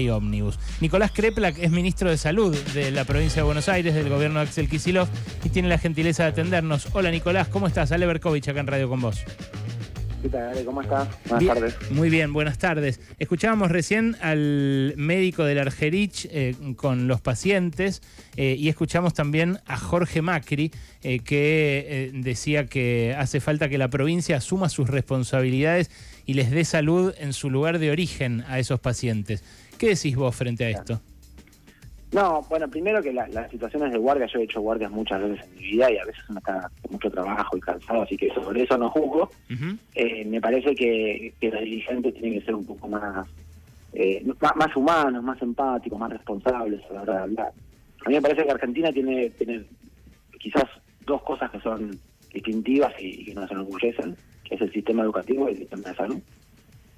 y ómnibus. Nicolás Kreplak es ministro de Salud de la provincia de Buenos Aires, del gobierno de Axel Kicillof, y tiene la gentileza de atendernos. Hola Nicolás, ¿cómo estás? Ale Berkovich acá en Radio con vos. ¿Qué tal, Ale? ¿Cómo estás? Buenas Bien, tardes. Muy bien, buenas tardes. Escuchábamos recién al médico del Argerich eh, con los pacientes eh, y escuchamos también a Jorge Macri eh, que decía que hace falta que la provincia asuma sus responsabilidades y les dé salud en su lugar de origen a esos pacientes. ¿Qué decís vos frente a esto? No, bueno, primero que la- las situaciones de guardia, yo he hecho guardias muchas veces en mi vida y a veces uno está con mucho trabajo y cansado, así que sobre eso no juzgo. Eh, me parece que, que los dirigentes tienen que ser un poco más, eh, más, más humanos, más empáticos, más responsables a la hora de hablar. A mí me parece que Argentina tiene, tiene quizás dos cosas que son distintivas y, y que nos enorgullecen, que es el sistema educativo y el sistema de salud.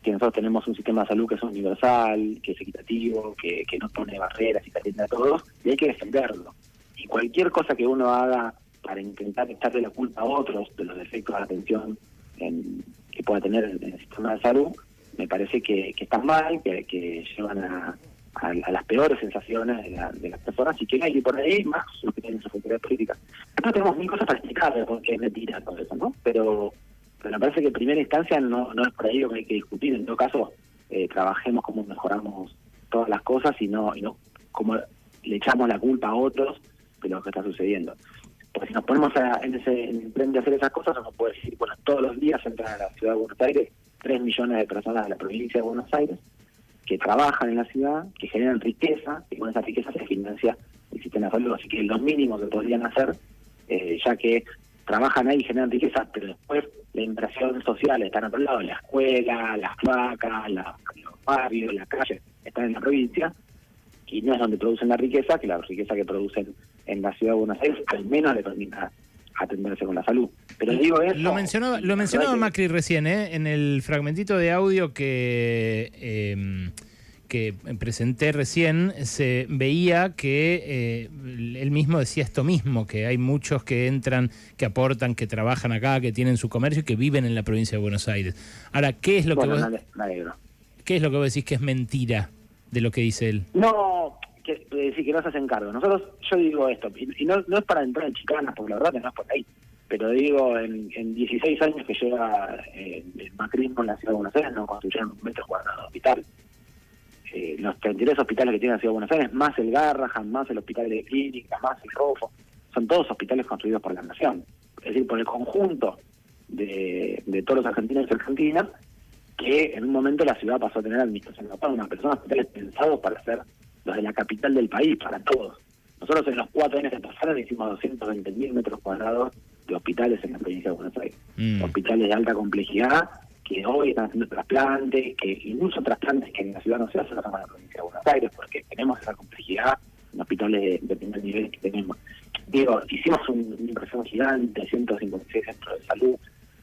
Que nosotros tenemos un sistema de salud que es universal, que es equitativo, que, que no pone barreras y que atiende a todos, y hay que defenderlo. Y cualquier cosa que uno haga para intentar echarle la culpa a otros de los defectos de atención en- que pueda tener el, el sistema de salud, me parece que, que están mal, que, que llevan a, a- las peores sensaciones de, la- de las personas y que hay que por ahí más los que tienen su autoridad política. Nosotros tenemos mil cosas para explicarle porque es mentira todo eso, ¿no? Pero, pero me parece que en primera instancia no, no es por ahí lo que hay que discutir. En todo caso, eh, trabajemos cómo mejoramos todas las cosas y no, y no cómo le echamos la culpa a otros de lo que está sucediendo. Porque si nos ponemos a- en ese en de hacer esas cosas, uno puede decir, bueno, todos los días entran a la ciudad de Buenos Aires 3 millones de personas de la provincia de Buenos Aires que trabajan en la ciudad, que generan riqueza, y con esa riqueza se financia el sistema de salud. Así que los mínimos que podrían hacer, eh, ya que trabajan ahí y generan riqueza, pero después la inversión social está en otro lado, la escuela, las vacas, la- los barrios, las calles, están en la provincia, y no es donde producen la riqueza, que la riqueza que producen en la ciudad de Buenos Aires al menos le permita atenderse con la salud. Pero digo eso... Lo mencionaba, lo mencionaba Macri recién, ¿eh? en el fragmentito de audio que, eh, que presenté recién, se veía que eh, él mismo decía esto mismo, que hay muchos que entran, que aportan, que trabajan acá, que tienen su comercio y que viven en la provincia de Buenos Aires. Ahora, ¿qué es lo, Bueno, que, vos, me. ¿qué es lo que vos decís que es mentira de lo que dice él? No, que, eh, decir que no se hacen cargo. Nosotros, yo digo esto, y, y no, no es para entrar en chicanas, porque la verdad que no es por ahí, pero digo, en, en 16 años que lleva eh, el macrismo en la ciudad de Buenos Aires, no construyeron un metro cuadrado de hospital. Eh, los 33 hospitales que tiene la ciudad de Buenos Aires, más el Garrahan, más el hospital de clínica, más el Rofo, son todos hospitales construidos por la nación. Es decir, por el conjunto de, de todos los argentinos y argentinas, que en un momento la ciudad pasó a tener administración autónoma, pero son hospitales pensados para ser los de la capital del país, para todos. Nosotros en los cuatro años que pasaron hicimos 220 mil metros cuadrados de hospitales en la provincia de Buenos Aires. Mm. Hospitales de alta complejidad que hoy están haciendo trasplantes, que incluso trasplantes que en la ciudad no se hacen, los hacen en la provincia de Buenos Aires, porque tenemos esa complejidad en hospitales de, primer nivel que tenemos. Digo, hicimos un- una inversión gigante, 156 centros de salud,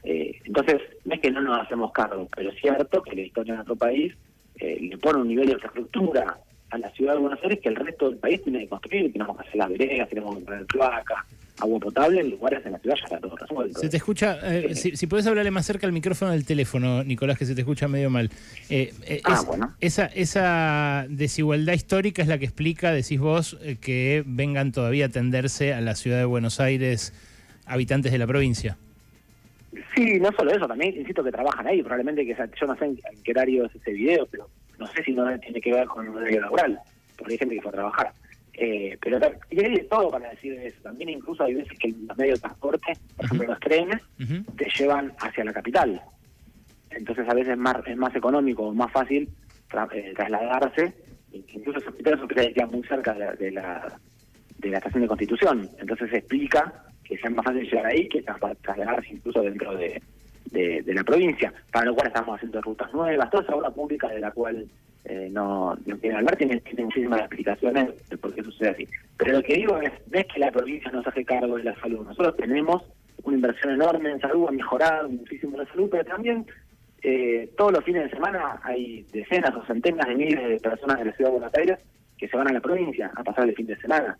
eh, entonces, no es que no nos hacemos cargo, pero es cierto que la historia de nuestro país eh, le pone un nivel de infraestructura a la ciudad de Buenos Aires que el resto del país tiene que construir. Tenemos que hacer las veredas, tenemos que poner cloacas, agua potable, en lugares en la ciudad ya está todo resuelto. Se te escucha, eh, si, si podés hablarle más cerca al micrófono del teléfono, Nicolás, que se te escucha medio mal. Eh, eh, Ah, es- bueno. esa, esa desigualdad histórica es la que explica, decís vos, que vengan todavía a atenderse a la ciudad de Buenos Aires habitantes de la provincia. Sí, no solo eso, también insisto que trabajan ahí. Probablemente que yo no sé en qué horario es ese video, pero no sé si no tiene que ver con el horario laboral, porque hay gente que fue a trabajar. Eh, pero y hay de todo para decir eso. También incluso hay veces que los medios de transporte, por ejemplo los trenes, te llevan hacia la capital. Entonces a veces es más, es más económico o más fácil tra- eh, trasladarse. Incluso esos hospitales son hospitales que muy cerca de la, de la, de la estación de Constitución. Entonces se explica que sea más fácil llegar ahí que tra- trasladarse incluso dentro de, de, la provincia. Para lo cual estamos haciendo rutas nuevas. Toda esa obra pública de la cual eh, no, no quieren hablar tiene, muchísimas explicaciones de por qué sucede así. Pero lo que digo es, es que la provincia no se hace cargo de la salud. Nosotros tenemos una inversión enorme en salud, ha mejorado muchísimo la salud, pero también eh, todos los fines de semana hay decenas o centenas de miles de personas de la ciudad de Buenos Aires que se van a la provincia a pasar el fin de semana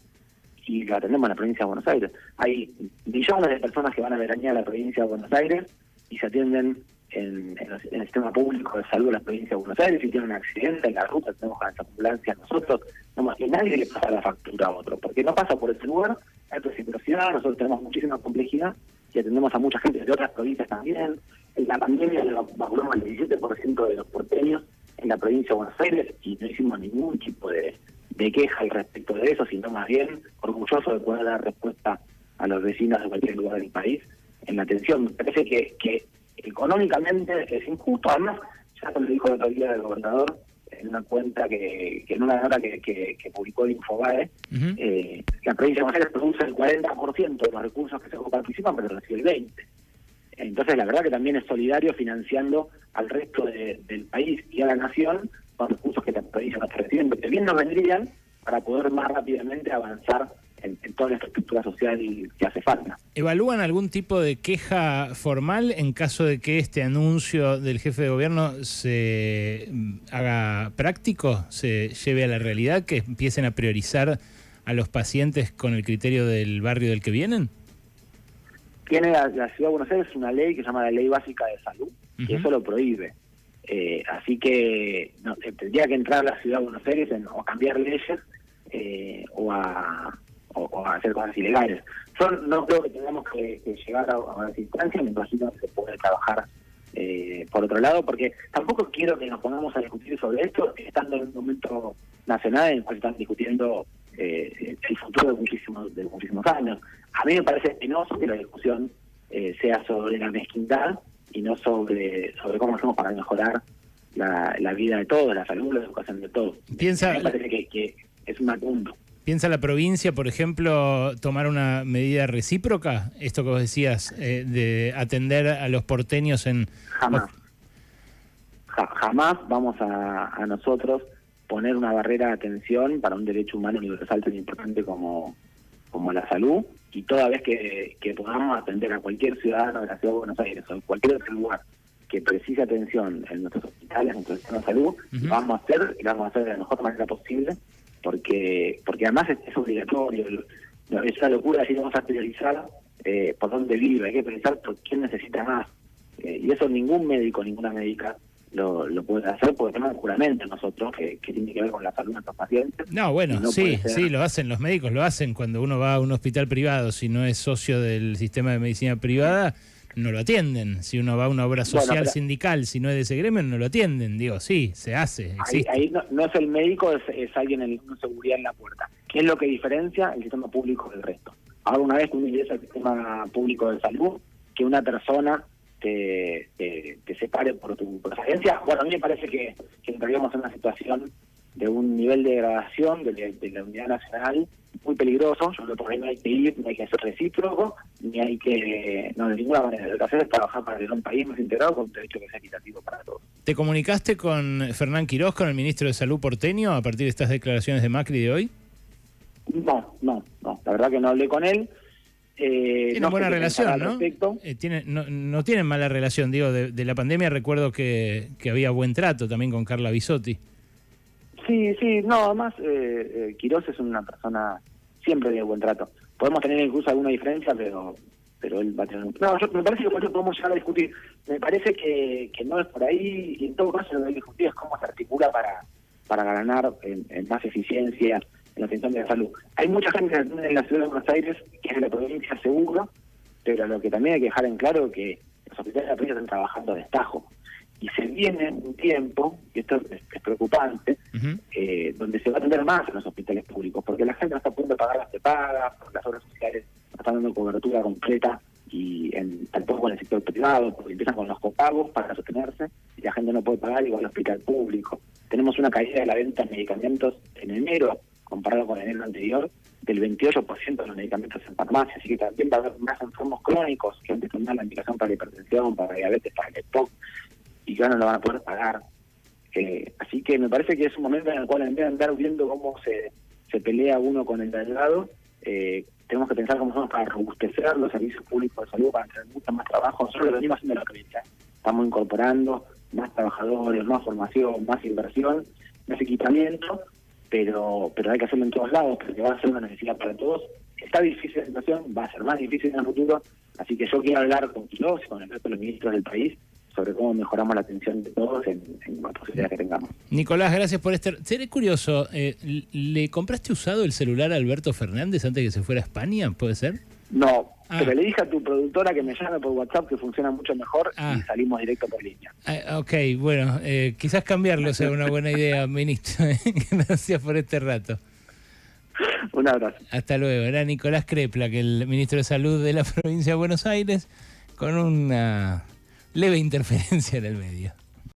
y lo atendemos en la provincia de Buenos Aires. Hay millones de personas que van a veranear a la provincia de Buenos Aires y se atienden en, el sistema público de salud de la provincia de Buenos Aires, si tiene un accidente en la ruta, tenemos las ambulancias nosotros, no que nadie le pasa la factura a otro, porque no pasa por ese lugar, hay reciprocidad, nosotros tenemos muchísima complejidad y atendemos a mucha gente de otras provincias también. En la pandemia vacunamos el 17% de los porteños en la provincia de Buenos Aires y no hicimos ningún tipo de queja al respecto de eso, sino más bien orgulloso de poder dar respuesta a los vecinos de cualquier lugar del país en la atención. Me parece que, que económicamente es injusto, además, ya lo dijo el otro día el gobernador, en una cuenta que, en una nota que, que, publicó el Infobae, eh, la provincia de Buenos Aires produce el 40% de los recursos que se participan, pero recibe el 20%. Entonces, la verdad que también es solidario financiando al resto del país y a la nación con recursos que la provincia no está recibiendo, que bien nos vendrían para poder más rápidamente avanzar en, toda la estructura social que hace falta. ¿Evalúan algún tipo de queja formal en caso de que este anuncio del jefe de gobierno se mm, haga práctico, se lleve a la realidad, que empiecen a priorizar a los pacientes con el criterio del barrio del que vienen? Tiene la, Ciudad de Buenos Aires una ley que se llama la Ley Básica de Salud, y eso lo prohíbe. Eh, así que no, tendría que entrar la Ciudad de Buenos Aires en, o a cambiar leyes eh, o a o, hacer cosas ilegales. Yo no creo que tengamos que, llegar a, a una instancia, me imagino que se puede trabajar eh, por otro lado, porque tampoco quiero que nos pongamos a discutir sobre esto estando en un momento nacional en el cual están discutiendo eh, el futuro de muchísimos, de muchísimos años. A mí me parece penoso que la discusión eh, sea sobre la mezquindad y no sobre, sobre cómo hacemos para mejorar la, la vida de todos, la salud, la educación de todos. Piensa... Me parece que, que es un punto. ¿Piensa la provincia, por ejemplo, tomar una medida recíproca? Esto que vos decías, eh, de atender a los porteños en... Jamás. jamás vamos a, nosotros poner una barrera de atención para un derecho humano universal tan importante como, como la salud y toda vez que, podamos atender a cualquier ciudadano de la ciudad de Buenos Aires o en cualquier otro lugar que precise atención en nuestros hospitales, en nuestro sistema de salud, vamos a hacer y vamos a hacer de la mejor manera posible porque porque además es, obligatorio. Es una locura si vamos a priorizar eh, por dónde vive, hay que pensar por quién necesita más. Eh, y eso ningún médico, ninguna médica lo, lo puede hacer porque tenemos un juramento nosotros que, tiene que ver con la salud de nuestros pacientes. No, bueno, sí, sí, lo hacen, los médicos lo hacen cuando uno va a un hospital privado, si no es socio del sistema de medicina privada no lo atienden. Si uno va a una obra social sindical, si no es de ese gremio, no lo atienden. Digo, sí, se hace. Ahí, no, es el médico, es, alguien en seguridad en la puerta. ¿Qué es lo que diferencia el sistema público del resto? Ahora, una vez que uno ingresa al sistema público de salud, que una persona te, te, separe por tu preferencia, bueno, a mí me parece que, que entraríamos en una situación de un nivel de degradación de, la unidad nacional muy peligroso. Yo creo que no hay que ir, no hay que ser recíproco, ni hay que, no, de ninguna manera. Lo que hacer es trabajar para tener un país más integrado con un derecho que sea equitativo para todos. ¿Te comunicaste con Fernán Quirós, con el ministro de Salud porteño, a partir de estas declaraciones de Macri de hoy? No, no, no. La verdad que no hablé con él. Eh, tienen buena relación, ¿no? Eh, tiene, no, no tienen mala relación. Digo, de, de la pandemia recuerdo que, que había buen trato también con Carla Bisotti. Sí, sí, no, además eh, eh, Quirós es una persona siempre de buen trato. Podemos tener incluso alguna diferencia, pero pero él va a tener... No, yo, me parece que por eso podemos llegar a discutir. Me parece que, que no es por ahí, y en todo caso lo que hay que discutir es cómo se articula para, para ganar en, más eficiencia en la atención de la salud. Hay mucha gente en la ciudad de Buenos Aires que es de la provincia seguro, pero lo que también hay que dejar en claro es que los hospitales de la provincia están trabajando a destajo y se viene un tiempo, y esto es, preocupante, eh, donde se va a atender más en los hospitales públicos, porque la gente no está pudiendo pagar las porque las obras sociales no están dando cobertura completa y en, tampoco en el sector privado, porque empiezan con los copagos para sostenerse y la gente no puede pagar igual al hospital público. Tenemos una caída de la venta de medicamentos en enero, comparado con enero anterior, del 28% de los medicamentos en farmacia, así que también va a haber más enfermos crónicos que antes tenían la indicación para la hipertensión, para diabetes, para el EPOC, y ya no lo van a poder pagar. Eh, así que me parece que es un momento en el cual en vez de andar viendo cómo se, se pelea uno con el de lado, eh, tenemos que pensar cómo somos para robustecer los servicios públicos de salud, para tener mucho más trabajo. Nosotros lo venimos haciendo en la provincia. Estamos incorporando más trabajadores, más formación, más inversión, más equipamiento, pero pero hay que hacerlo en todos lados, porque va a ser una necesidad para todos. Está difícil la situación, va a ser más difícil en el futuro, así que yo quiero hablar con Quirós y con el resto de los ministros del país sobre cómo mejoramos la atención de todos en, en la posibilidad que tengamos. Nicolás, gracias por este... Seré curioso, eh, ¿le compraste usado el celular a Alberto Fernández antes de que se fuera a España? ¿Puede ser? No, Ah. pero le dije a tu productora que me llame por WhatsApp que funciona mucho mejor Ah. y salimos directo por línea. Ah, ok, bueno, eh, quizás cambiarlo sea una buena idea, ministro. Gracias por este rato. Un abrazo. Hasta luego. Era Nicolás Crepla, que el ministro de Salud de la provincia de Buenos Aires, con una leve interferencia en el medio.